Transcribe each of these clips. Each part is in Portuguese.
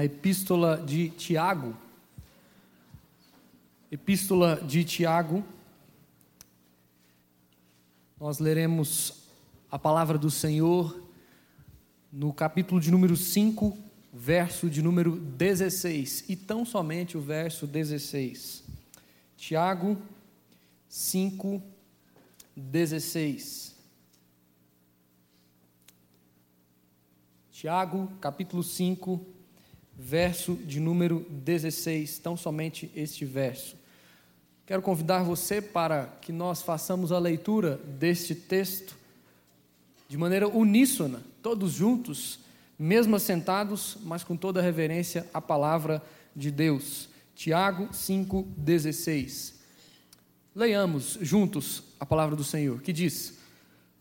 a epístola de Tiago. Epístola de Tiago. Nós leremos a palavra do Senhor no capítulo de número 5, verso de número 16, e tão somente o verso 16. Tiago 5, 16. Tiago, capítulo 5, verso de número 16, tão somente este verso. Quero convidar você para que nós façamos a leitura deste texto de maneira uníssona, todos juntos, mesmo assentados, mas com toda reverência à palavra de Deus. Tiago 5,16. Leiamos juntos a palavra do Senhor, que diz: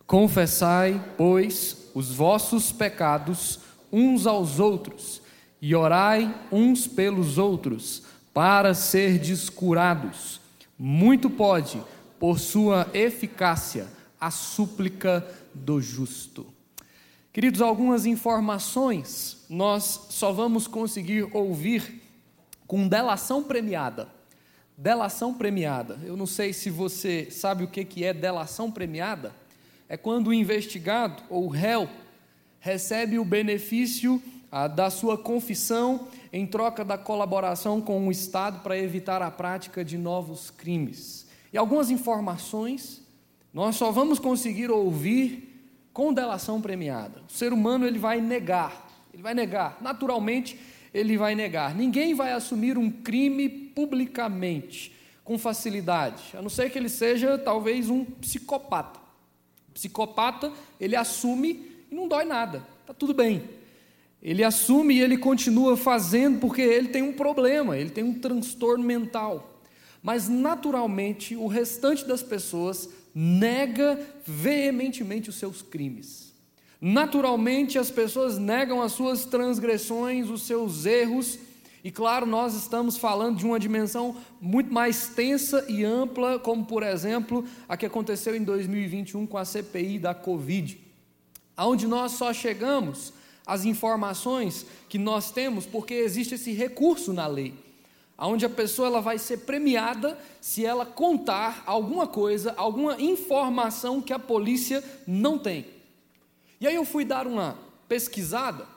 Confessai, pois, os vossos pecados uns aos outros e orai uns pelos outros, para serdes curados. Muito pode, por sua eficácia, a súplica do justo. Queridos, algumas informações nós só vamos conseguir ouvir com delação premiada. Delação premiada. Eu não sei se você sabe o que é delação premiada. É quando o investigado ou o réu recebe o benefício da sua confissão em troca da colaboração com o Estado para evitar a prática de novos crimes. E algumas informações nós só vamos conseguir ouvir com delação premiada. O ser humano ele vai negar, ele vai negar, naturalmente ele vai negar. Ninguém vai assumir um crime publicamente com facilidade, a não ser que ele seja talvez um psicopata. O psicopata, ele assume e não dói nada, está tudo bem. Ele assume e ele continua fazendo porque ele tem um problema, ele tem um transtorno mental. Mas naturalmente o restante das pessoas nega veementemente os seus crimes. Naturalmente as pessoas negam as suas transgressões, os seus erros, e claro, nós estamos falando de uma dimensão muito mais tensa e ampla, como por exemplo a que aconteceu em 2021 com a CPI da Covid, aonde nós só chegamos as informações que nós temos, porque existe esse recurso na lei, onde a pessoa ela vai ser premiada se ela contar alguma coisa, alguma informação que a polícia não tem. E aí eu fui dar uma pesquisada,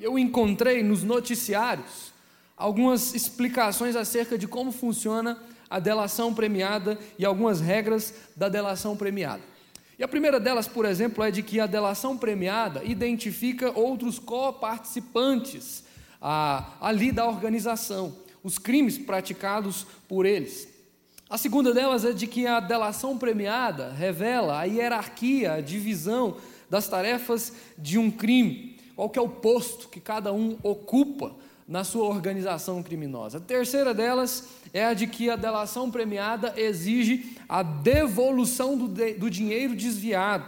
eu encontrei nos noticiários algumas explicações acerca de como funciona a delação premiada e algumas regras da delação premiada. E a primeira delas, por exemplo, é de que a delação premiada identifica outros coparticipantes ah, ali da organização, os crimes praticados por eles. A segunda delas é de que a delação premiada revela a hierarquia, a divisão das tarefas de um crime, qual é o posto que cada um ocupa na sua organização criminosa. A terceira delas é a de que a delação premiada exige a devolução do, de, do dinheiro desviado.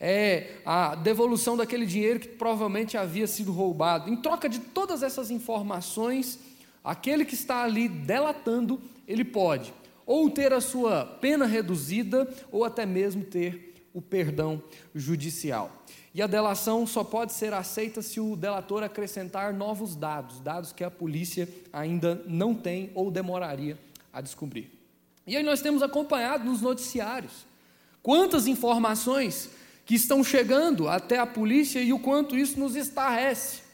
É a devolução daquele dinheiro que provavelmente havia sido roubado. Em troca de todas essas informações, aquele que está ali delatando, ele pode ou ter a sua pena reduzida ou até mesmo ter o perdão judicial. E a delação só pode ser aceita se o delator acrescentar novos dados, dados que a polícia ainda não tem ou demoraria a descobrir. E aí nós temos acompanhado nos noticiários quantas informações que estão chegando até a polícia e o quanto isso nos estarrece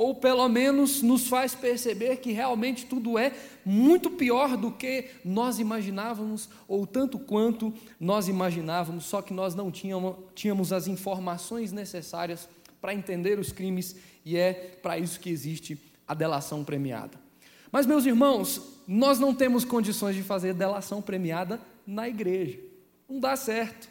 ou pelo menos nos faz perceber que realmente tudo é muito pior do que nós imaginávamos, ou tanto quanto nós imaginávamos, só que nós não tínhamos, tínhamos as informações necessárias para entender os crimes, e é para isso que existe a delação premiada. Mas, meus irmãos, nós não temos condições de fazer delação premiada na igreja, não dá certo.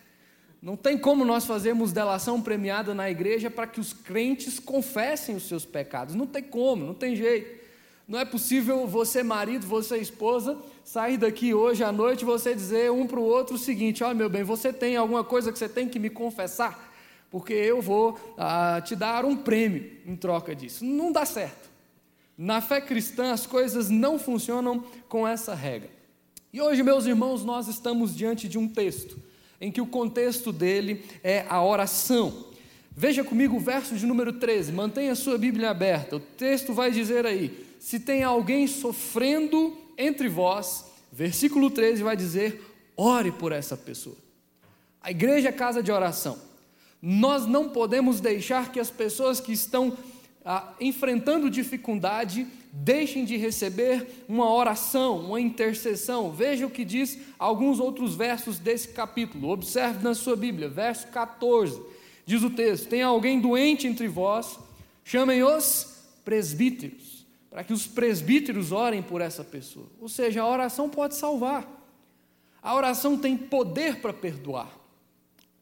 Não tem como nós fazermos delação premiada na igreja para que os crentes confessem os seus pecados. Não tem como, não tem jeito. Não é possível você, marido, você, esposa, sair daqui hoje à noite e você dizer um para o outro o seguinte: olha, meu bem, você tem alguma coisa que você tem que me confessar? Porque eu vou ah, te dar um prêmio em troca disso. Não dá certo. Na fé cristã, as coisas não funcionam com essa regra. E hoje, meus irmãos, nós estamos diante de um texto em que o contexto dele é a oração. Veja comigo o verso de número 13, mantenha a sua Bíblia aberta. O texto vai dizer aí: se tem alguém sofrendo entre vós, versículo 13 vai dizer: ore por essa pessoa. A igreja é casa de oração. Nós não podemos deixar que as pessoas que estão ah, enfrentando dificuldade deixem de receber uma oração, uma intercessão. Veja o que diz alguns outros versos desse capítulo. Observe na sua Bíblia, verso 14. Diz o texto: Tem alguém doente entre vós, chamem os presbíteros, para que os presbíteros orem por essa pessoa. Ou seja, a oração pode salvar. A oração tem poder para perdoar.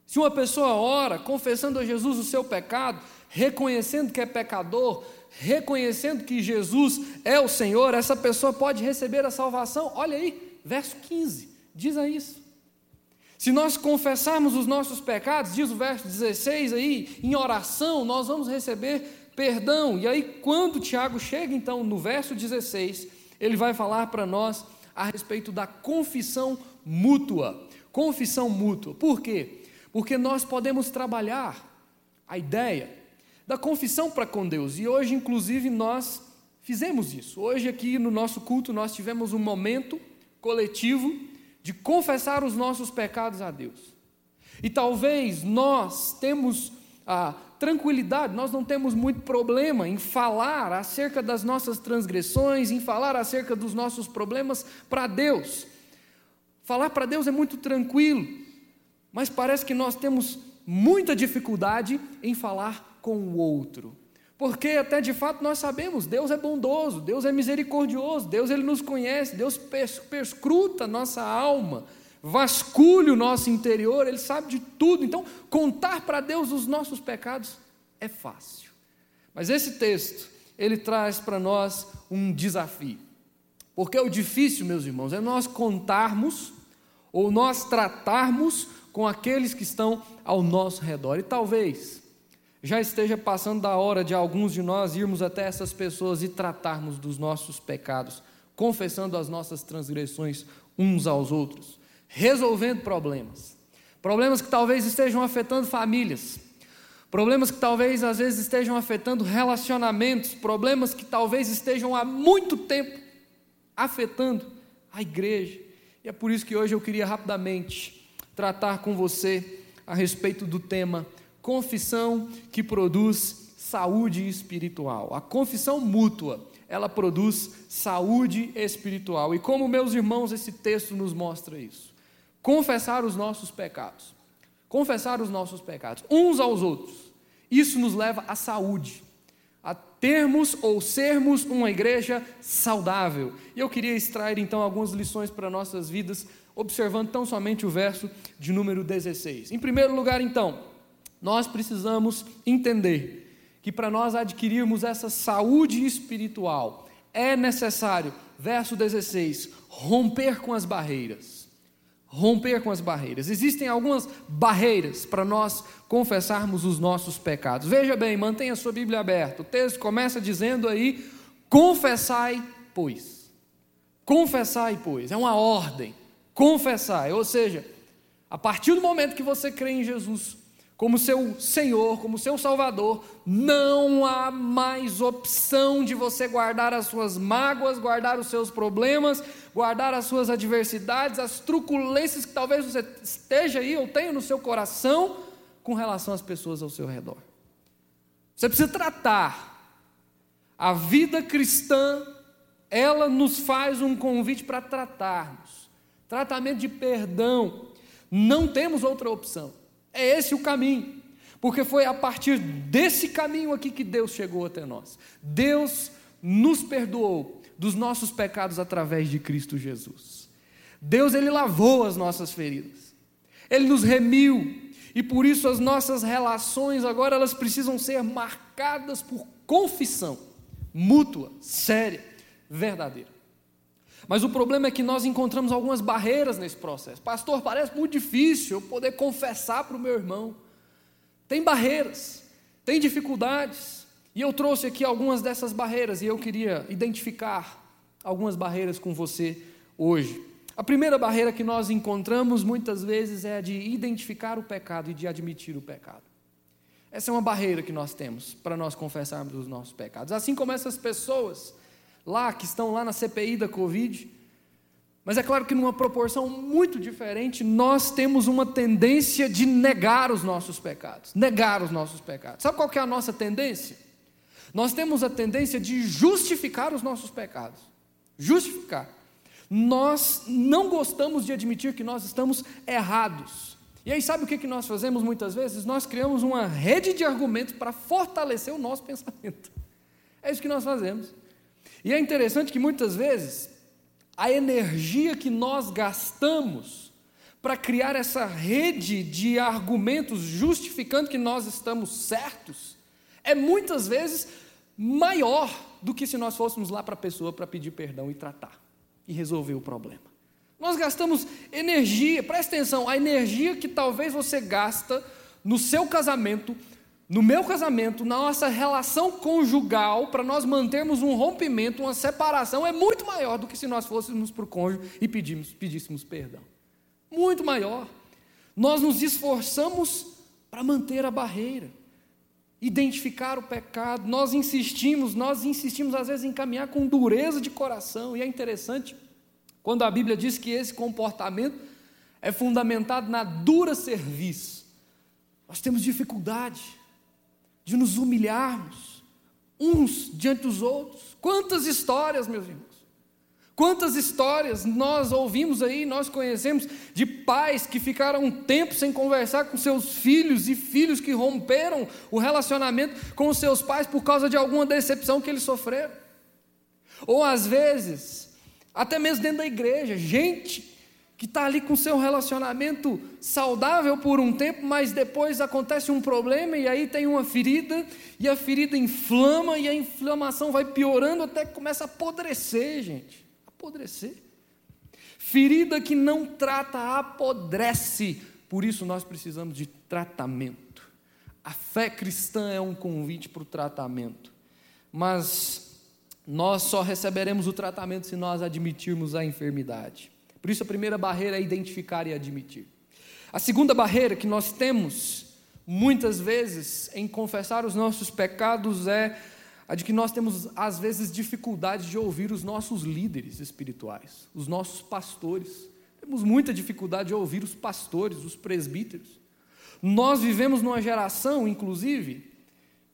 Se uma pessoa ora confessando a Jesus o seu pecado, reconhecendo que é pecador, reconhecendo que Jesus é o Senhor, essa pessoa pode receber a salvação. Olha aí, verso 15, diz a isso. Se nós confessarmos os nossos pecados, diz o verso 16 aí, em oração, nós vamos receber perdão. E aí, quando Tiago chega então no verso 16, ele vai falar para nós a respeito da confissão mútua. Confissão mútua. Por quê? porque nós podemos trabalhar a ideia da confissão para com Deus. E hoje, inclusive, nós fizemos isso. Hoje, aqui no nosso culto, nós tivemos um momento coletivo de confessar os nossos pecados a Deus. E talvez nós temos a tranquilidade, nós não temos muito problema em falar acerca das nossas transgressões, em falar acerca dos nossos problemas para Deus. Falar para Deus é muito tranquilo. Mas parece que nós temos muita dificuldade em falar com o outro. Porque até de fato nós sabemos, Deus é bondoso, Deus é misericordioso, Deus ele nos conhece, Deus perscruta nossa alma, vasculha o nosso interior, ele sabe de tudo. Então, contar para Deus os nossos pecados é fácil. Mas esse texto, ele traz para nós um desafio. Porque o difícil, meus irmãos, é nós contarmos ou nós tratarmos com aqueles que estão ao nosso redor. E talvez já esteja passando da hora de alguns de nós irmos até essas pessoas e tratarmos dos nossos pecados, confessando as nossas transgressões uns aos outros, resolvendo problemas. Problemas que talvez estejam afetando famílias, problemas que talvez às vezes estejam afetando relacionamentos, problemas que talvez estejam há muito tempo afetando a igreja. E é por isso que hoje eu queria rapidamente tratar com você a respeito do tema confissão que produz saúde espiritual. A confissão mútua, ela produz saúde espiritual. E como meus irmãos, esse texto nos mostra isso. Confessar os nossos pecados. Confessar os nossos pecados uns aos outros. Isso nos leva à saúde, a termos ou sermos uma igreja saudável. E eu queria extrair então algumas lições para nossas vidas observando tão somente o verso de número 16. Em primeiro lugar, então, nós precisamos entender que para nós adquirirmos essa saúde espiritual, é necessário, verso 16, romper com as barreiras. Romper com as barreiras. Existem algumas barreiras para nós confessarmos os nossos pecados. Veja bem, mantenha a sua Bíblia aberta. O texto começa dizendo aí: confessai, pois. Confessai, pois. É uma ordem confessar. Ou seja, a partir do momento que você crê em Jesus como seu Senhor, como seu Salvador, não há mais opção de você guardar as suas mágoas, guardar os seus problemas, guardar as suas adversidades, as truculências que talvez você esteja aí ou tenha no seu coração com relação às pessoas ao seu redor. Você precisa tratar. A vida cristã, ela nos faz um convite para tratarmos tratamento de perdão. Não temos outra opção. É esse o caminho. Porque foi a partir desse caminho aqui que Deus chegou até nós. Deus nos perdoou dos nossos pecados através de Cristo Jesus. Deus ele lavou as nossas feridas. Ele nos remiu e por isso as nossas relações agora elas precisam ser marcadas por confissão mútua, séria, verdadeira. Mas o problema é que nós encontramos algumas barreiras nesse processo. Pastor, parece muito difícil eu poder confessar para o meu irmão. Tem barreiras, tem dificuldades. E eu trouxe aqui algumas dessas barreiras e eu queria identificar algumas barreiras com você hoje. A primeira barreira que nós encontramos muitas vezes é a de identificar o pecado e de admitir o pecado. Essa é uma barreira que nós temos para nós confessarmos os nossos pecados. Assim como essas pessoas lá que estão lá na CPI da Covid, mas é claro que numa proporção muito diferente, nós temos uma tendência de negar os nossos pecados, negar os nossos pecados. Sabe qual é a nossa tendência? Nós temos a tendência de justificar os nossos pecados. Justificar. Nós não gostamos de admitir que nós estamos errados. E aí, sabe o que nós fazemos muitas vezes? Nós criamos uma rede de argumentos para fortalecer o nosso pensamento. É isso que nós fazemos. E é interessante que muitas vezes a energia que nós gastamos para criar essa rede de argumentos justificando que nós estamos certos é muitas vezes maior do que se nós fôssemos lá para a pessoa para pedir perdão e tratar e resolver o problema. Nós gastamos energia, presta atenção, a energia que talvez você gasta no seu casamento, no meu casamento, na nossa relação conjugal, para nós mantermos um rompimento, uma separação, é muito maior do que se nós fôssemos para o cônjuge e pedimos, pedíssemos perdão. Muito maior. Nós nos esforçamos para manter a barreira, identificar o pecado, nós insistimos, nós insistimos às vezes em caminhar com dureza de coração, e é interessante quando a Bíblia diz que esse comportamento é fundamentado na dura serviço. Nós temos dificuldade de nos humilharmos uns diante dos outros. Quantas histórias, meus irmãos, quantas histórias nós ouvimos aí, nós conhecemos de pais que ficaram um tempo sem conversar com seus filhos e filhos que romperam o relacionamento com os seus pais por causa de alguma decepção que eles sofreram. Ou às vezes, até mesmo dentro da igreja, gente que está ali com seu relacionamento saudável por um tempo, mas depois acontece um problema e aí tem uma ferida, e a ferida inflama, e a inflamação vai piorando até que começa a apodrecer, gente. Apodrecer. Ferida que não trata, apodrece. Por isso nós precisamos de tratamento. A fé cristã é um convite para o tratamento. Mas nós só receberemos o tratamento se nós admitirmos a enfermidade. Por isso, a primeira barreira é identificar e admitir. A segunda barreira que nós temos, muitas vezes, em confessar os nossos pecados é a de que nós temos, às vezes, dificuldade de ouvir os nossos líderes espirituais, os nossos pastores. Temos muita dificuldade de ouvir os pastores, os presbíteros. Nós vivemos numa geração, inclusive,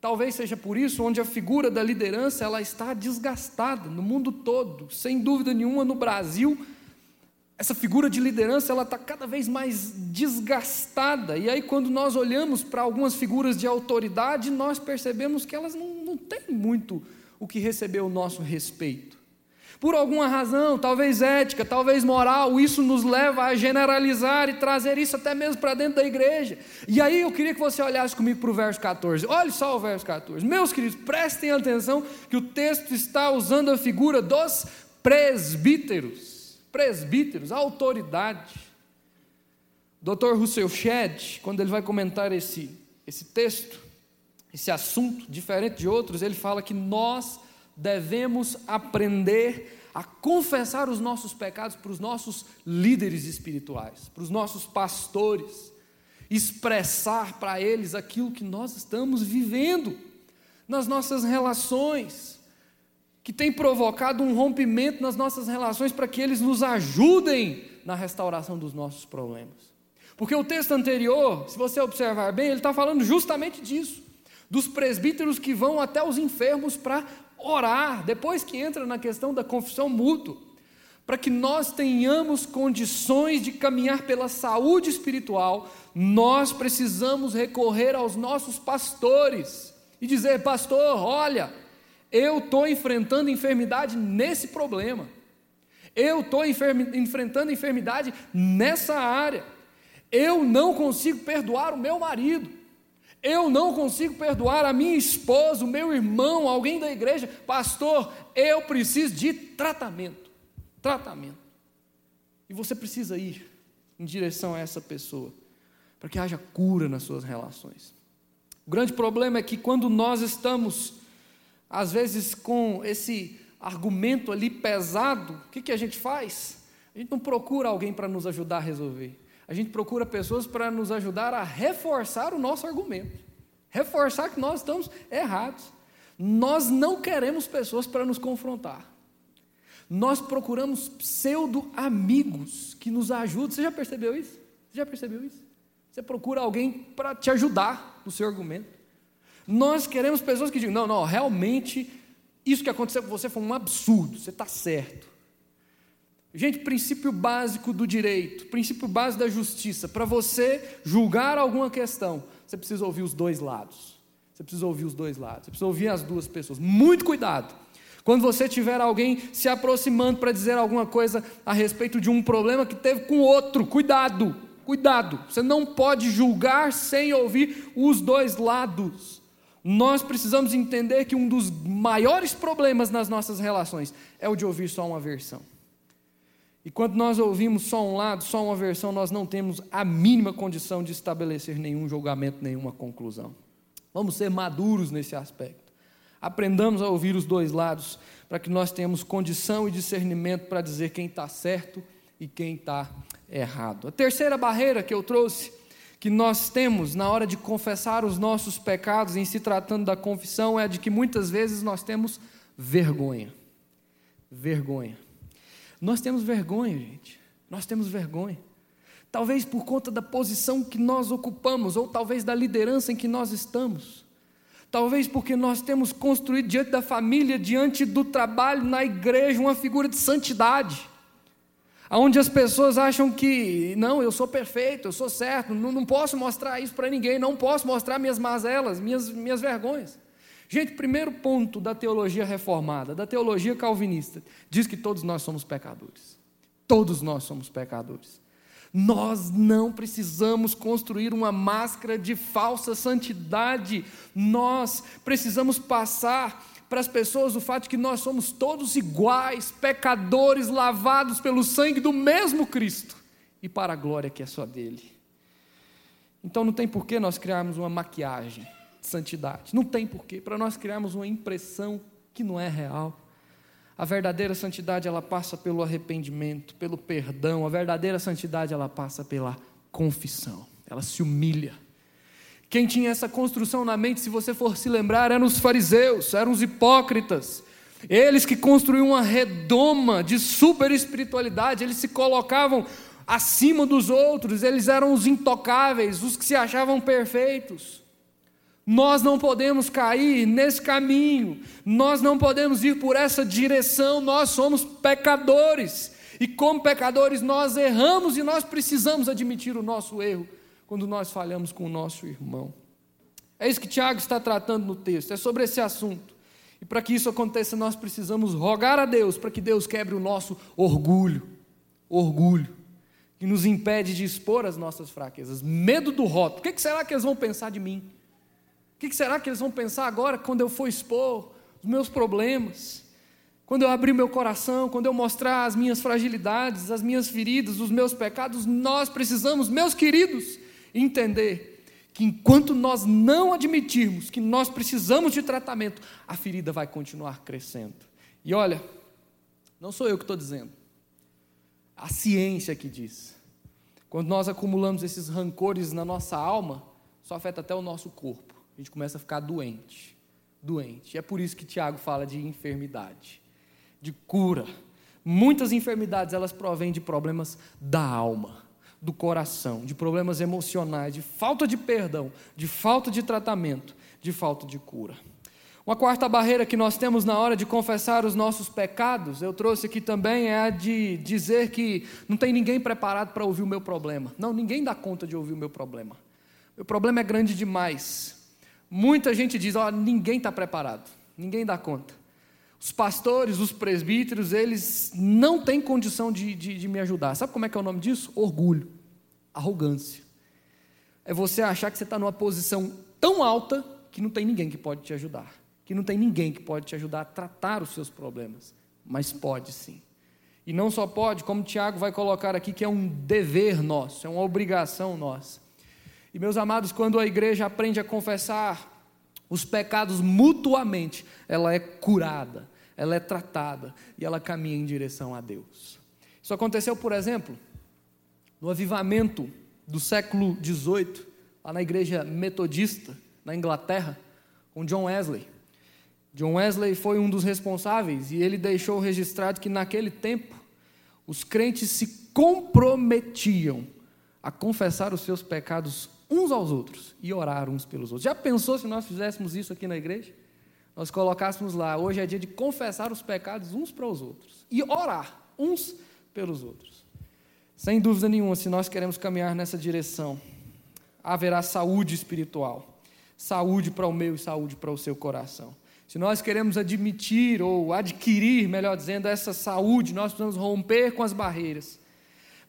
talvez seja por isso, onde a figura da liderança ela está desgastada no mundo todo, sem dúvida nenhuma no Brasil essa figura de liderança ela está cada vez mais desgastada. E aí, quando nós olhamos para algumas figuras de autoridade, nós percebemos que elas não, não têm muito o que receber o nosso respeito. Por alguma razão, talvez ética, talvez moral, isso nos leva a generalizar e trazer isso até mesmo para dentro da igreja. E aí eu queria que você olhasse comigo para o verso 14. Olhe só o verso 14. Meus queridos, prestem atenção que o texto está usando a figura dos presbíteros presbíteros, autoridade. Dr. Russell Shedd, quando ele vai comentar esse, esse texto, esse assunto, diferente de outros, ele fala que nós devemos aprender a confessar os nossos pecados para os nossos líderes espirituais, para os nossos pastores, expressar para eles aquilo que nós estamos vivendo nas nossas relações, que tem provocado um rompimento nas nossas relações para que eles nos ajudem na restauração dos nossos problemas. Porque o texto anterior, se você observar bem, ele está falando justamente disso, dos presbíteros que vão até os enfermos para orar, depois que entra na questão da confissão mútua, para que nós tenhamos condições de caminhar pela saúde espiritual, nós precisamos recorrer aos nossos pastores e dizer: Pastor, olha, eu estou enfrentando enfermidade nesse problema. Eu estou enfrentando enfermidade nessa área. Eu não consigo perdoar o meu marido. Eu não consigo perdoar a minha esposa, o meu irmão, alguém da igreja. Pastor, eu preciso de tratamento. Tratamento. E você precisa ir em direção a essa pessoa, para que haja cura nas suas relações. O grande problema é que quando nós estamos às vezes com esse argumento ali pesado, o que, que a gente faz? A gente não procura alguém para nos ajudar a resolver. A gente procura pessoas para nos ajudar a reforçar o nosso argumento. reforçar que nós estamos errados. Nós não queremos pessoas para nos confrontar. Nós procuramos pseudo-amigos que nos ajudem. Você já percebeu isso? Você já percebeu isso? Você procura alguém para te ajudar no seu argumento. Nós queremos pessoas que digam: não, não, realmente isso que aconteceu com você foi um absurdo, você está certo. Gente, princípio básico do direito, princípio básico da justiça. Para você julgar alguma questão, você precisa ouvir os dois lados. Você precisa ouvir os dois lados. Você precisa ouvir as duas pessoas. Muito cuidado. Quando você tiver alguém se aproximando para dizer alguma coisa a respeito de um problema que teve com outro, cuidado, cuidado. Você não pode julgar sem ouvir os dois lados. Nós precisamos entender que um dos maiores problemas nas nossas relações é o de ouvir só uma versão. E quando nós ouvimos só um lado, só uma versão, nós não temos a mínima condição de estabelecer nenhum julgamento, nenhuma conclusão. Vamos ser maduros nesse aspecto. Aprendamos a ouvir os dois lados, para que nós tenhamos condição e discernimento para dizer quem está certo e quem está errado. A terceira barreira que eu trouxe, que nós temos na hora de confessar os nossos pecados, em se tratando da confissão, é de que muitas vezes nós temos vergonha. Vergonha. Nós temos vergonha, gente. Nós temos vergonha. Talvez por conta da posição que nós ocupamos, ou talvez da liderança em que nós estamos. Talvez porque nós temos construído diante da família, diante do trabalho, na igreja, uma figura de santidade. Onde as pessoas acham que, não, eu sou perfeito, eu sou certo, não, não posso mostrar isso para ninguém, não posso mostrar minhas mazelas, minhas, minhas vergonhas. Gente, primeiro ponto da teologia reformada, da teologia calvinista, diz que todos nós somos pecadores. Todos nós somos pecadores. Nós não precisamos construir uma máscara de falsa santidade. Nós precisamos passar para as pessoas o fato de que nós somos todos iguais, pecadores lavados pelo sangue do mesmo Cristo e para a glória que é só dele. Então não tem por que nós criarmos uma maquiagem de santidade. Não tem porquê para nós criarmos uma impressão que não é real. A verdadeira santidade ela passa pelo arrependimento, pelo perdão. A verdadeira santidade ela passa pela confissão. Ela se humilha. Quem tinha essa construção na mente, se você for se lembrar, eram os fariseus, eram os hipócritas. Eles que construíam uma redoma de super espiritualidade, eles se colocavam acima dos outros, eles eram os intocáveis, os que se achavam perfeitos. Nós não podemos cair nesse caminho, nós não podemos ir por essa direção, nós somos pecadores. E como pecadores, nós erramos e nós precisamos admitir o nosso erro quando nós falhamos com o nosso irmão. É isso que Tiago está tratando no texto, é sobre esse assunto. E para que isso aconteça, nós precisamos rogar a Deus para que Deus quebre o nosso orgulho. Orgulho. Que nos impede de expor as nossas fraquezas. Medo do rótulo. O que será que eles vão pensar de mim? O que será que eles vão pensar agora quando eu for expor os meus problemas? Quando eu abrir meu coração, quando eu mostrar as minhas fragilidades, as minhas feridas, os meus pecados, nós precisamos, meus queridos, entender que enquanto nós não admitirmos que nós precisamos de tratamento, a ferida vai continuar crescendo. E olha, não sou eu que estou dizendo, a ciência que diz. Quando nós acumulamos esses rancores na nossa alma, isso afeta até o nosso corpo a gente começa a ficar doente. Doente. E é por isso que Tiago fala de enfermidade, de cura. Muitas enfermidades elas provêm de problemas da alma, do coração, de problemas emocionais, de falta de perdão, de falta de tratamento, de falta de cura. Uma quarta barreira que nós temos na hora de confessar os nossos pecados, eu trouxe aqui também, é a de dizer que não tem ninguém preparado para ouvir o meu problema. Não, ninguém dá conta de ouvir o meu problema. Meu problema é grande demais. Muita gente diz: ó, ninguém está preparado, ninguém dá conta. Os pastores, os presbíteros, eles não têm condição de, de, de me ajudar. Sabe como é que é o nome disso? Orgulho, arrogância. É você achar que você está numa posição tão alta que não tem ninguém que pode te ajudar, que não tem ninguém que pode te ajudar a tratar os seus problemas, mas pode sim. E não só pode, como Tiago vai colocar aqui, que é um dever nosso, é uma obrigação nossa. E meus amados, quando a igreja aprende a confessar os pecados mutuamente, ela é curada, ela é tratada e ela caminha em direção a Deus. Isso aconteceu, por exemplo, no avivamento do século XVIII, lá na igreja metodista na Inglaterra, com John Wesley. John Wesley foi um dos responsáveis e ele deixou registrado que naquele tempo os crentes se comprometiam a confessar os seus pecados uns aos outros e orar uns pelos outros. Já pensou se nós fizéssemos isso aqui na igreja? Nós colocássemos lá, hoje é dia de confessar os pecados uns para os outros e orar uns pelos outros. Sem dúvida nenhuma, se nós queremos caminhar nessa direção, haverá saúde espiritual, saúde para o meu e saúde para o seu coração. Se nós queremos admitir ou adquirir, melhor dizendo, essa saúde, nós precisamos romper com as barreiras.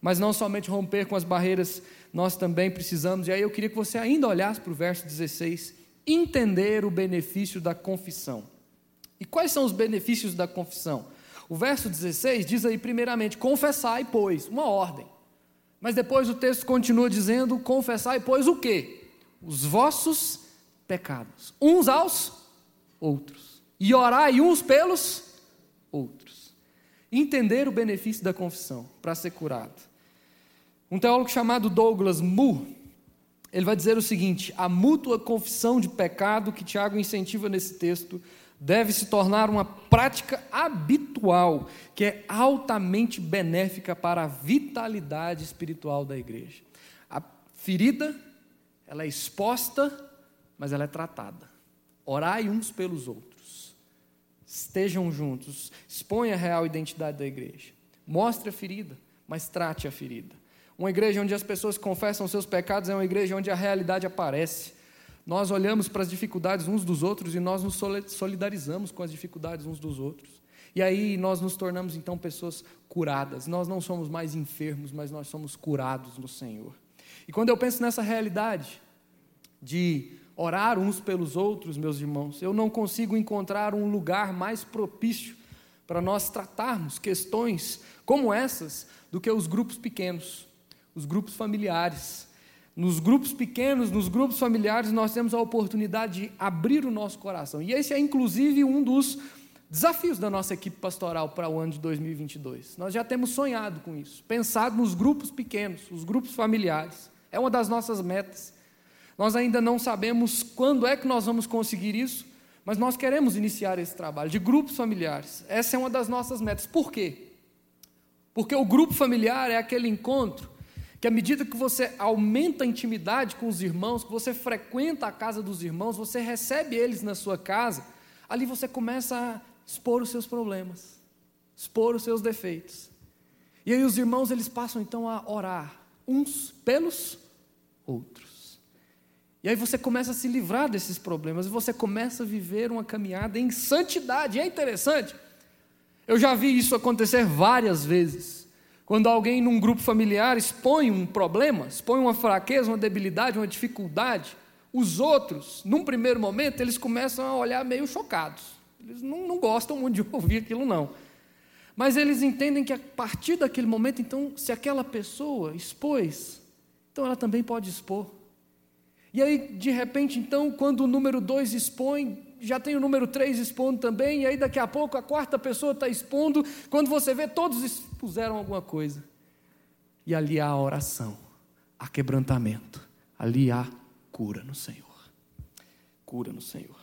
Mas não somente romper com as barreiras, nós também precisamos, e aí eu queria que você ainda olhasse para o verso 16, entender o benefício da confissão. E quais são os benefícios da confissão? O verso 16 diz aí, primeiramente, confessai, pois, uma ordem. Mas depois o texto continua dizendo: confessai, pois, o quê? Os vossos pecados, uns aos outros. E orai uns pelos outros. Entender o benefício da confissão para ser curado. Um teólogo chamado Douglas Moo, ele vai dizer o seguinte: a mútua confissão de pecado que Tiago incentiva nesse texto deve se tornar uma prática habitual, que é altamente benéfica para a vitalidade espiritual da igreja. A ferida, ela é exposta, mas ela é tratada. Orai uns pelos outros. Estejam juntos. Exponha a real identidade da igreja. Mostre a ferida, mas trate a ferida. Uma igreja onde as pessoas confessam seus pecados é uma igreja onde a realidade aparece nós olhamos para as dificuldades uns dos outros e nós nos solidarizamos com as dificuldades uns dos outros. E aí nós nos tornamos então pessoas curadas. Nós não somos mais enfermos, mas nós somos curados no Senhor. E quando eu penso nessa realidade de orar uns pelos outros, meus irmãos, eu não consigo encontrar um lugar mais propício para nós tratarmos questões como essas do que os grupos pequenos, os grupos familiares nos grupos pequenos, nos grupos familiares, nós temos a oportunidade de abrir o nosso coração. E esse é, inclusive, um dos desafios da nossa equipe pastoral para o ano de 2022. Nós já temos sonhado com isso, pensado nos grupos pequenos, os grupos familiares. É uma das nossas metas. Nós ainda não sabemos quando é que nós vamos conseguir isso, mas nós queremos iniciar esse trabalho de grupos familiares. Essa é uma das nossas metas. Por quê? Porque o grupo familiar é aquele encontro que à medida que você aumenta a intimidade com os irmãos, que você frequenta a casa dos irmãos, você recebe eles na sua casa, ali você começa a expor os seus problemas, expor os seus defeitos. E aí os irmãos eles passam então a orar uns pelos outros. E aí você começa a se livrar desses problemas e você começa a viver uma caminhada em santidade. E é interessante. Eu já vi isso acontecer várias vezes. Quando alguém num grupo familiar expõe um problema, expõe uma fraqueza, uma debilidade, uma dificuldade, os outros, num primeiro momento, eles começam a olhar meio chocados. Eles não, não gostam muito de ouvir aquilo, não. Mas eles entendem que a partir daquele momento, então, se aquela pessoa expôs, então ela também pode expor. E aí, de repente, então, quando o número dois expõe, já tem o número 3 expondo também, e aí daqui a pouco a quarta pessoa está expondo, quando você vê, todos expuseram alguma coisa. E ali há oração, há quebrantamento, ali há cura no Senhor. Cura no Senhor.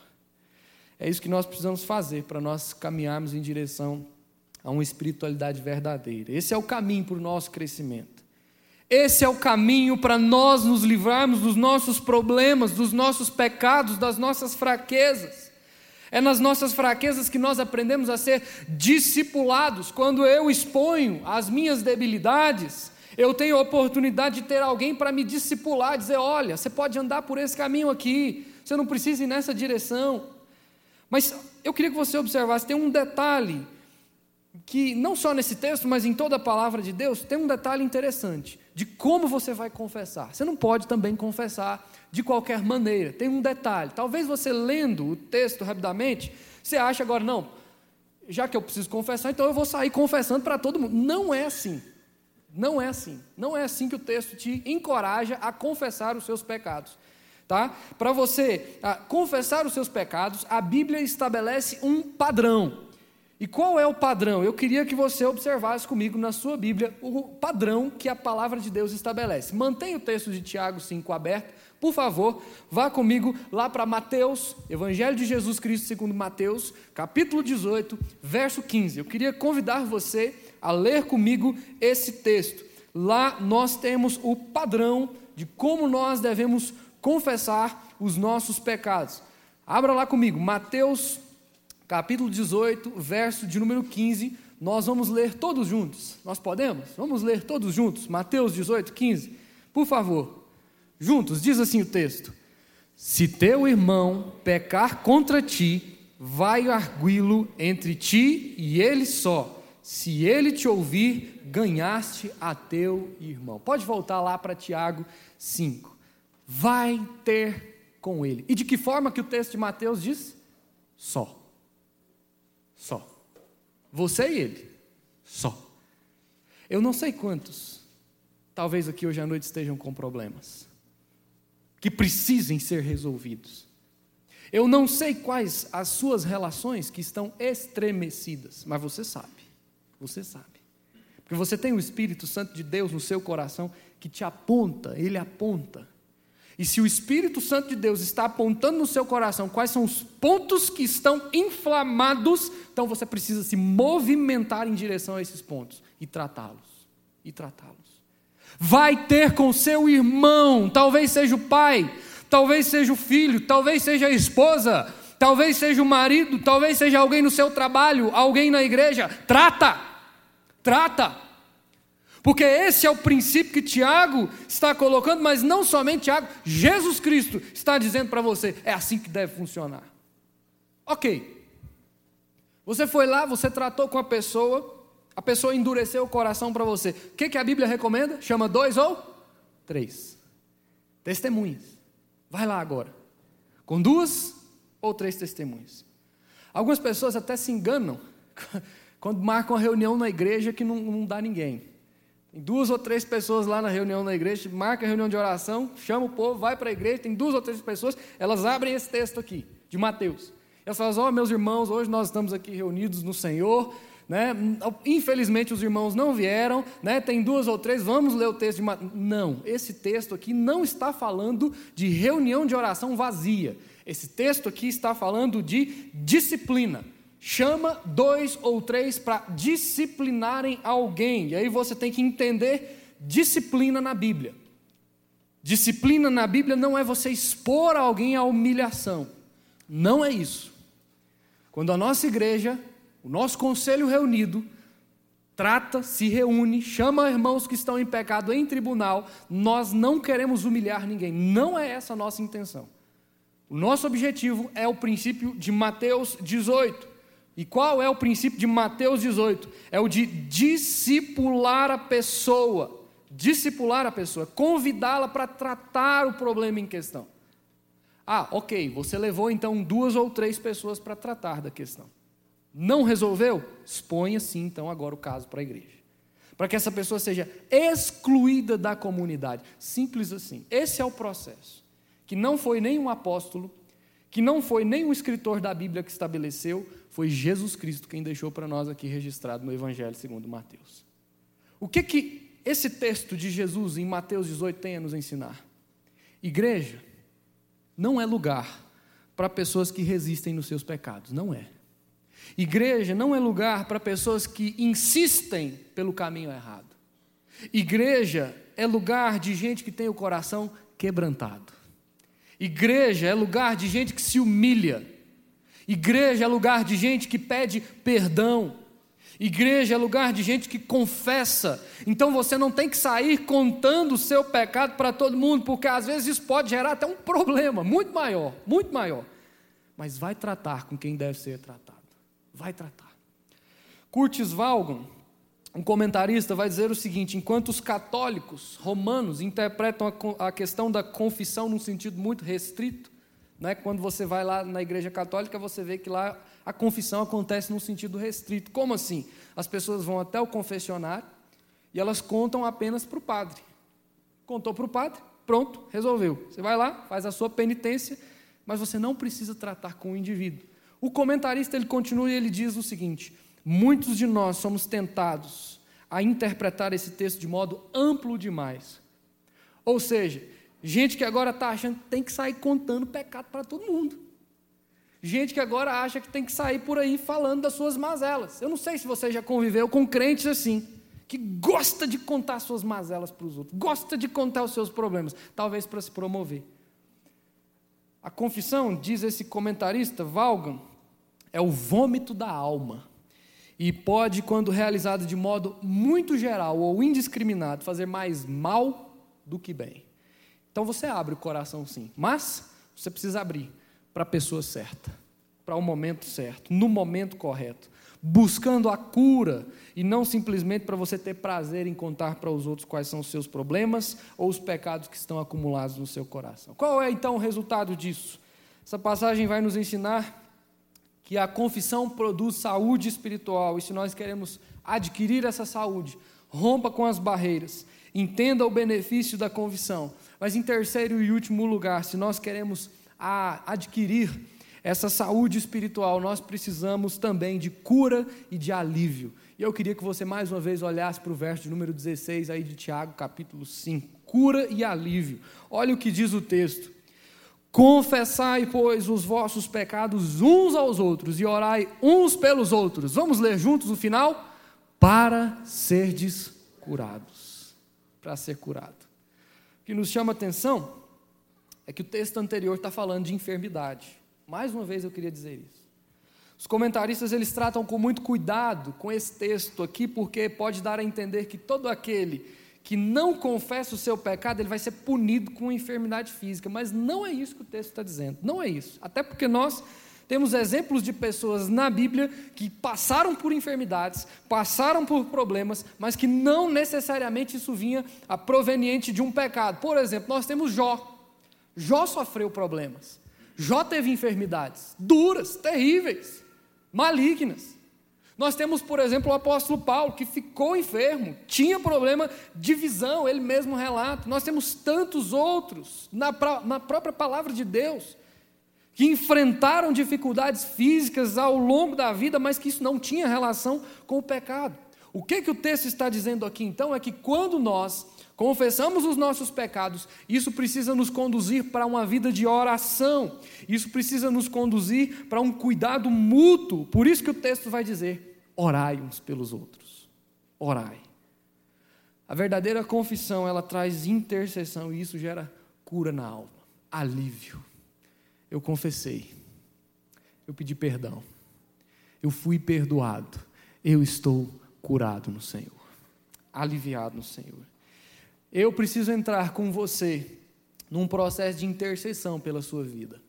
É isso que nós precisamos fazer para nós caminharmos em direção a uma espiritualidade verdadeira. Esse é o caminho para o nosso crescimento. Esse é o caminho para nós nos livrarmos dos nossos problemas, dos nossos pecados, das nossas fraquezas. É nas nossas fraquezas que nós aprendemos a ser discipulados. Quando eu exponho as minhas debilidades, eu tenho a oportunidade de ter alguém para me discipular, dizer: olha, você pode andar por esse caminho aqui, você não precisa ir nessa direção. Mas eu queria que você observasse: tem um detalhe, que não só nesse texto, mas em toda a palavra de Deus, tem um detalhe interessante de como você vai confessar. Você não pode também confessar de qualquer maneira. Tem um detalhe. Talvez você lendo o texto rapidamente, você acha agora, não, já que eu preciso confessar, então eu vou sair confessando para todo mundo. Não é assim. Não é assim. Não é assim que o texto te encoraja a confessar os seus pecados. Tá? Para você confessar os seus pecados, a Bíblia estabelece um padrão. E qual é o padrão? Eu queria que você observasse comigo na sua Bíblia o padrão que a palavra de Deus estabelece. Mantenha o texto de Tiago 5 aberto. Por favor, vá comigo lá para Mateus, Evangelho de Jesus Cristo segundo Mateus, capítulo 18, verso 15. Eu queria convidar você a ler comigo esse texto. Lá nós temos o padrão de como nós devemos confessar os nossos pecados. Abra lá comigo, Mateus capítulo 18, verso de número 15. Nós vamos ler todos juntos. Nós podemos? Vamos ler todos juntos. Mateus 18, 15. Por favor. Juntos, diz assim o texto: Se teu irmão pecar contra ti, vai arguí-lo entre ti e ele só. Se ele te ouvir, ganhaste a teu irmão. Pode voltar lá para Tiago 5. Vai ter com ele. E de que forma que o texto de Mateus diz? Só. Só. Você e ele. Só. Eu não sei quantos, talvez aqui hoje à noite estejam com problemas, que precisem ser resolvidos. Eu não sei quais as suas relações que estão estremecidas, mas você sabe. Você sabe. Porque você tem o Espírito Santo de Deus no seu coração que te aponta, ele aponta. E se o Espírito Santo de Deus está apontando no seu coração quais são os pontos que estão inflamados, então você precisa se movimentar em direção a esses pontos e tratá-los. E tratá-los. Vai ter com seu irmão, talvez seja o pai, talvez seja o filho, talvez seja a esposa, talvez seja o marido, talvez seja alguém no seu trabalho, alguém na igreja. Trata! Trata. Porque esse é o princípio que Tiago está colocando, mas não somente Tiago, Jesus Cristo está dizendo para você: é assim que deve funcionar. Ok. Você foi lá, você tratou com a pessoa, a pessoa endureceu o coração para você. O que, que a Bíblia recomenda? Chama dois ou três. Testemunhas. Vai lá agora. Com duas ou três testemunhas. Algumas pessoas até se enganam quando marcam uma reunião na igreja que não, não dá ninguém. Tem duas ou três pessoas lá na reunião na igreja, marca a reunião de oração, chama o povo, vai para a igreja, tem duas ou três pessoas, elas abrem esse texto aqui, de Mateus. Elas falam, ó oh, meus irmãos, hoje nós estamos aqui reunidos no Senhor, né? Infelizmente os irmãos não vieram, né? Tem duas ou três, vamos ler o texto de Mateus. Não, esse texto aqui não está falando de reunião de oração vazia. Esse texto aqui está falando de disciplina chama dois ou três para disciplinarem alguém. E aí você tem que entender disciplina na Bíblia. Disciplina na Bíblia não é você expor alguém à humilhação. Não é isso. Quando a nossa igreja, o nosso conselho reunido, trata, se reúne, chama irmãos que estão em pecado em tribunal, nós não queremos humilhar ninguém. Não é essa a nossa intenção. O nosso objetivo é o princípio de Mateus 18. E qual é o princípio de Mateus 18? É o de discipular a pessoa. Discipular a pessoa, convidá-la para tratar o problema em questão. Ah, ok, você levou então duas ou três pessoas para tratar da questão. Não resolveu? Exponha sim então agora o caso para a igreja. Para que essa pessoa seja excluída da comunidade. Simples assim. Esse é o processo. Que não foi nem um apóstolo, que não foi nem um escritor da Bíblia que estabeleceu, foi Jesus Cristo quem deixou para nós aqui registrado no Evangelho segundo Mateus. O que que esse texto de Jesus em Mateus 18 tem a nos ensinar? Igreja não é lugar para pessoas que resistem nos seus pecados, não é. Igreja não é lugar para pessoas que insistem pelo caminho errado. Igreja é lugar de gente que tem o coração quebrantado. Igreja é lugar de gente que se humilha. Igreja é lugar de gente que pede perdão. Igreja é lugar de gente que confessa. Então você não tem que sair contando o seu pecado para todo mundo, porque às vezes isso pode gerar até um problema muito maior, muito maior. Mas vai tratar com quem deve ser tratado. Vai tratar. Curtis Valgon, um comentarista, vai dizer o seguinte: enquanto os católicos romanos interpretam a questão da confissão num sentido muito restrito, né? Quando você vai lá na igreja católica, você vê que lá a confissão acontece num sentido restrito. Como assim? As pessoas vão até o confessionário e elas contam apenas para o padre. Contou para o padre, pronto, resolveu. Você vai lá, faz a sua penitência, mas você não precisa tratar com o indivíduo. O comentarista ele continua e ele diz o seguinte: muitos de nós somos tentados a interpretar esse texto de modo amplo demais. Ou seja, gente que agora está achando que tem que sair contando pecado para todo mundo. Gente que agora acha que tem que sair por aí falando das suas mazelas. Eu não sei se você já conviveu com crentes assim, que gosta de contar suas mazelas para os outros, gosta de contar os seus problemas, talvez para se promover. A confissão, diz esse comentarista, Valgan, é o vômito da alma e pode, quando realizado de modo muito geral ou indiscriminado, fazer mais mal do que bem. Então você abre o coração sim, mas você precisa abrir para a pessoa certa, para o momento certo, no momento correto, buscando a cura e não simplesmente para você ter prazer em contar para os outros quais são os seus problemas ou os pecados que estão acumulados no seu coração. Qual é então o resultado disso? Essa passagem vai nos ensinar que a confissão produz saúde espiritual, e se nós queremos adquirir essa saúde, rompa com as barreiras, entenda o benefício da confissão. Mas em terceiro e último lugar, se nós queremos adquirir essa saúde espiritual, nós precisamos também de cura e de alívio. E eu queria que você mais uma vez olhasse para o verso de número 16 aí de Tiago, capítulo 5. Cura e alívio. Olha o que diz o texto. Confessai, pois, os vossos pecados uns aos outros e orai uns pelos outros. Vamos ler juntos o final? Para serdes curados. Para ser curado. O que nos chama a atenção é que o texto anterior está falando de enfermidade. Mais uma vez eu queria dizer isso. Os comentaristas eles tratam com muito cuidado com esse texto aqui, porque pode dar a entender que todo aquele que não confessa o seu pecado, ele vai ser punido com enfermidade física. Mas não é isso que o texto está dizendo. Não é isso. Até porque nós temos exemplos de pessoas na Bíblia que passaram por enfermidades, passaram por problemas, mas que não necessariamente isso vinha a proveniente de um pecado. Por exemplo, nós temos Jó. Jó sofreu problemas. Jó teve enfermidades duras, terríveis, malignas. Nós temos, por exemplo, o apóstolo Paulo, que ficou enfermo, tinha problema de visão, ele mesmo relata. Nós temos tantos outros na, na própria palavra de Deus, que enfrentaram dificuldades físicas ao longo da vida, mas que isso não tinha relação com o pecado. O que, que o texto está dizendo aqui então é que quando nós confessamos os nossos pecados, isso precisa nos conduzir para uma vida de oração, isso precisa nos conduzir para um cuidado mútuo. Por isso que o texto vai dizer: orai uns pelos outros. Orai. A verdadeira confissão, ela traz intercessão e isso gera cura na alma, alívio. Eu confessei, eu pedi perdão, eu fui perdoado, eu estou curado no Senhor, aliviado no Senhor. Eu preciso entrar com você num processo de intercessão pela sua vida.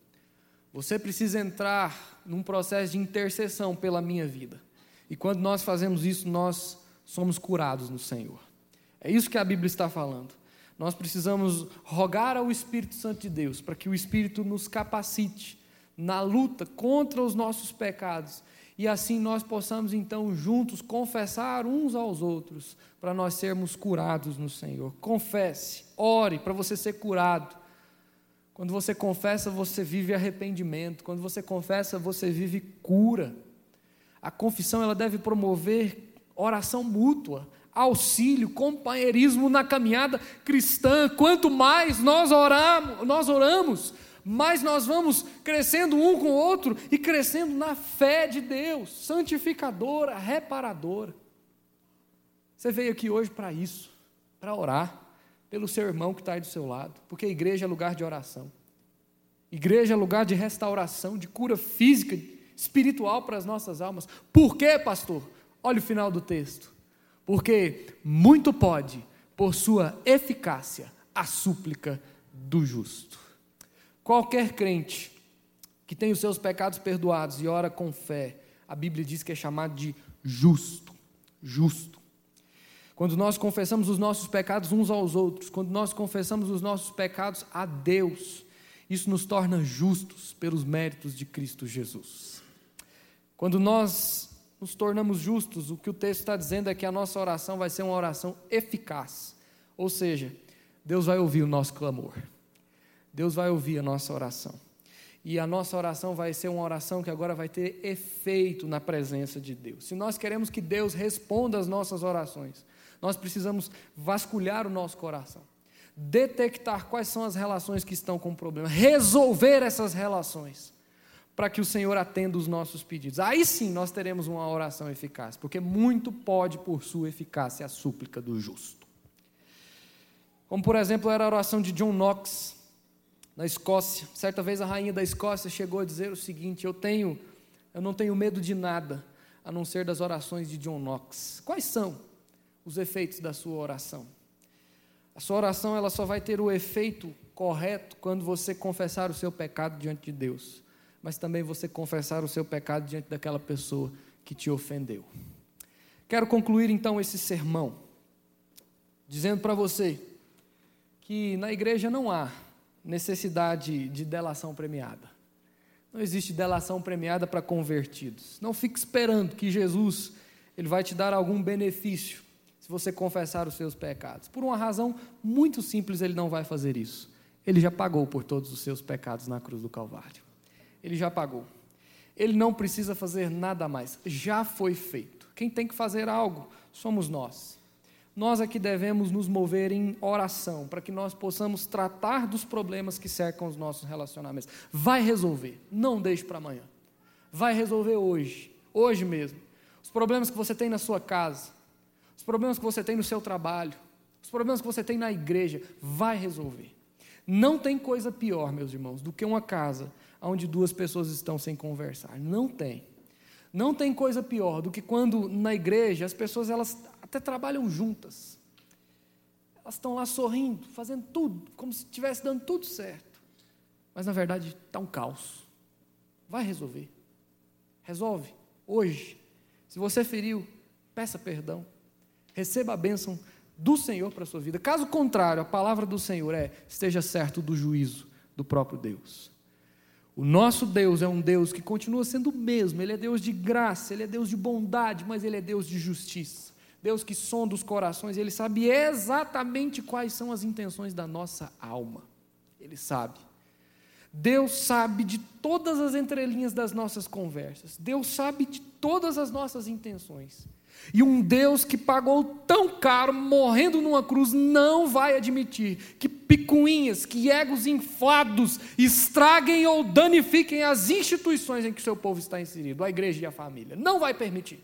Você precisa entrar num processo de intercessão pela minha vida. E quando nós fazemos isso, nós somos curados no Senhor. É isso que a Bíblia está falando. Nós precisamos rogar ao Espírito Santo de Deus para que o Espírito nos capacite na luta contra os nossos pecados e assim nós possamos então juntos confessar uns aos outros para nós sermos curados no Senhor. Confesse, ore para você ser curado. Quando você confessa, você vive arrependimento. Quando você confessa, você vive cura. A confissão ela deve promover oração mútua, auxílio, companheirismo na caminhada cristã. Quanto mais nós oramos, nós oramos, mais nós vamos crescendo um com o outro e crescendo na fé de Deus, santificadora, reparadora. Você veio aqui hoje para isso, para orar pelo seu irmão que está aí do seu lado, porque a igreja é lugar de oração. Igreja é lugar de restauração, de cura física, espiritual para as nossas almas. Por quê, pastor? Olha o final do texto. Porque muito pode, por sua eficácia, a súplica do justo. Qualquer crente que tem os seus pecados perdoados e ora com fé, a Bíblia diz que é chamado de justo. Justo. Quando nós confessamos os nossos pecados uns aos outros, quando nós confessamos os nossos pecados a Deus, isso nos torna justos pelos méritos de Cristo Jesus. Quando nós nos tornamos justos, o que o texto está dizendo é que a nossa oração vai ser uma oração eficaz, ou seja, Deus vai ouvir o nosso clamor. Deus vai ouvir a nossa oração. E a nossa oração vai ser uma oração que agora vai ter efeito na presença de Deus. Se nós queremos que Deus responda às nossas orações, nós precisamos vasculhar o nosso coração, detectar quais são as relações que estão com problema, resolver essas relações, para que o Senhor atenda os nossos pedidos. Aí sim nós teremos uma oração eficaz, porque muito pode, por sua eficácia, a súplica do justo. Como, por exemplo, era a oração de John Knox, na Escócia. Certa vez a rainha da Escócia chegou a dizer o seguinte: Eu tenho, eu não tenho medo de nada, a não ser das orações de John Knox. Quais são os efeitos da sua oração? A sua oração ela só vai ter o efeito correto quando você confessar o seu pecado diante de Deus, mas também você confessar o seu pecado diante daquela pessoa que te ofendeu. Quero concluir então esse sermão dizendo para você que na igreja não há necessidade de delação premiada. Não existe delação premiada para convertidos. Não fique esperando que Jesus ele vai te dar algum benefício se você confessar os seus pecados. Por uma razão muito simples, ele não vai fazer isso. Ele já pagou por todos os seus pecados na cruz do Calvário. Ele já pagou. Ele não precisa fazer nada mais. Já foi feito. Quem tem que fazer algo somos nós. Nós aqui devemos nos mover em oração, para que nós possamos tratar dos problemas que cercam os nossos relacionamentos. Vai resolver, não deixe para amanhã. Vai resolver hoje, hoje mesmo. Os problemas que você tem na sua casa, os problemas que você tem no seu trabalho, os problemas que você tem na igreja, vai resolver. Não tem coisa pior, meus irmãos, do que uma casa onde duas pessoas estão sem conversar. Não tem. Não tem coisa pior do que quando na igreja as pessoas elas até trabalham juntas. Elas estão lá sorrindo, fazendo tudo, como se estivesse dando tudo certo. Mas na verdade está um caos. Vai resolver. Resolve. Hoje. Se você feriu, peça perdão. Receba a bênção do Senhor para a sua vida. Caso contrário, a palavra do Senhor é: esteja certo do juízo do próprio Deus. O nosso Deus é um Deus que continua sendo o mesmo, Ele é Deus de graça, Ele é Deus de bondade, mas Ele é Deus de justiça. Deus que sonda os corações, Ele sabe exatamente quais são as intenções da nossa alma. Ele sabe. Deus sabe de todas as entrelinhas das nossas conversas. Deus sabe de todas as nossas intenções. E um Deus que pagou tão caro, morrendo numa cruz, não vai admitir que picuinhas, que egos inflados estraguem ou danifiquem as instituições em que o seu povo está inserido, a igreja e a família. Não vai permitir.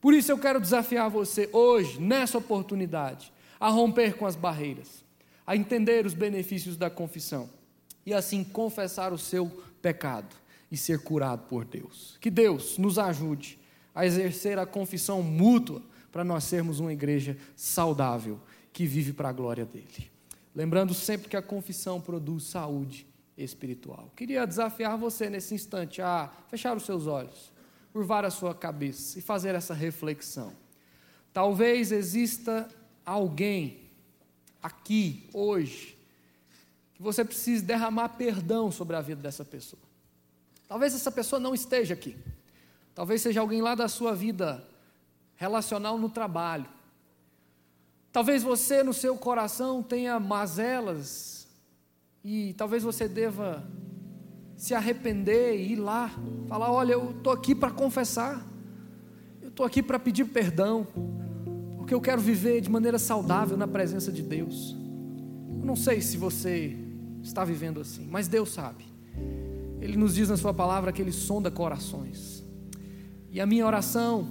Por isso eu quero desafiar você hoje, nessa oportunidade, a romper com as barreiras, a entender os benefícios da confissão e assim confessar o seu pecado e ser curado por Deus. Que Deus nos ajude a exercer a confissão mútua para nós sermos uma igreja saudável que vive para a glória dele. Lembrando sempre que a confissão produz saúde espiritual. Queria desafiar você nesse instante a fechar os seus olhos curvar a sua cabeça e fazer essa reflexão. Talvez exista alguém aqui, hoje, que você precise derramar perdão sobre a vida dessa pessoa. Talvez essa pessoa não esteja aqui. Talvez seja alguém lá da sua vida relacional no trabalho. Talvez você no seu coração tenha mazelas e talvez você deva se arrepender e ir lá, falar: olha, eu estou aqui para confessar, eu estou aqui para pedir perdão, porque eu quero viver de maneira saudável na presença de Deus. Eu não sei se você está vivendo assim, mas Deus sabe. Ele nos diz na Sua palavra que Ele sonda corações. E a minha oração,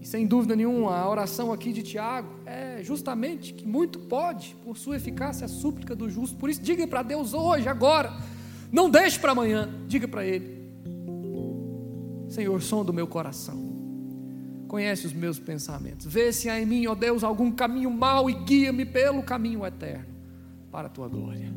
e sem dúvida nenhuma, a oração aqui de Tiago, é justamente que muito pode, por sua eficácia, a súplica do justo. Por isso, diga para Deus hoje, agora não deixe para amanhã. Diga para Ele: Senhor, som do meu coração. Conhece os meus pensamentos. Vê se há em mim, ó Deus, algum caminho mau e guia-me pelo caminho eterno para a tua glória.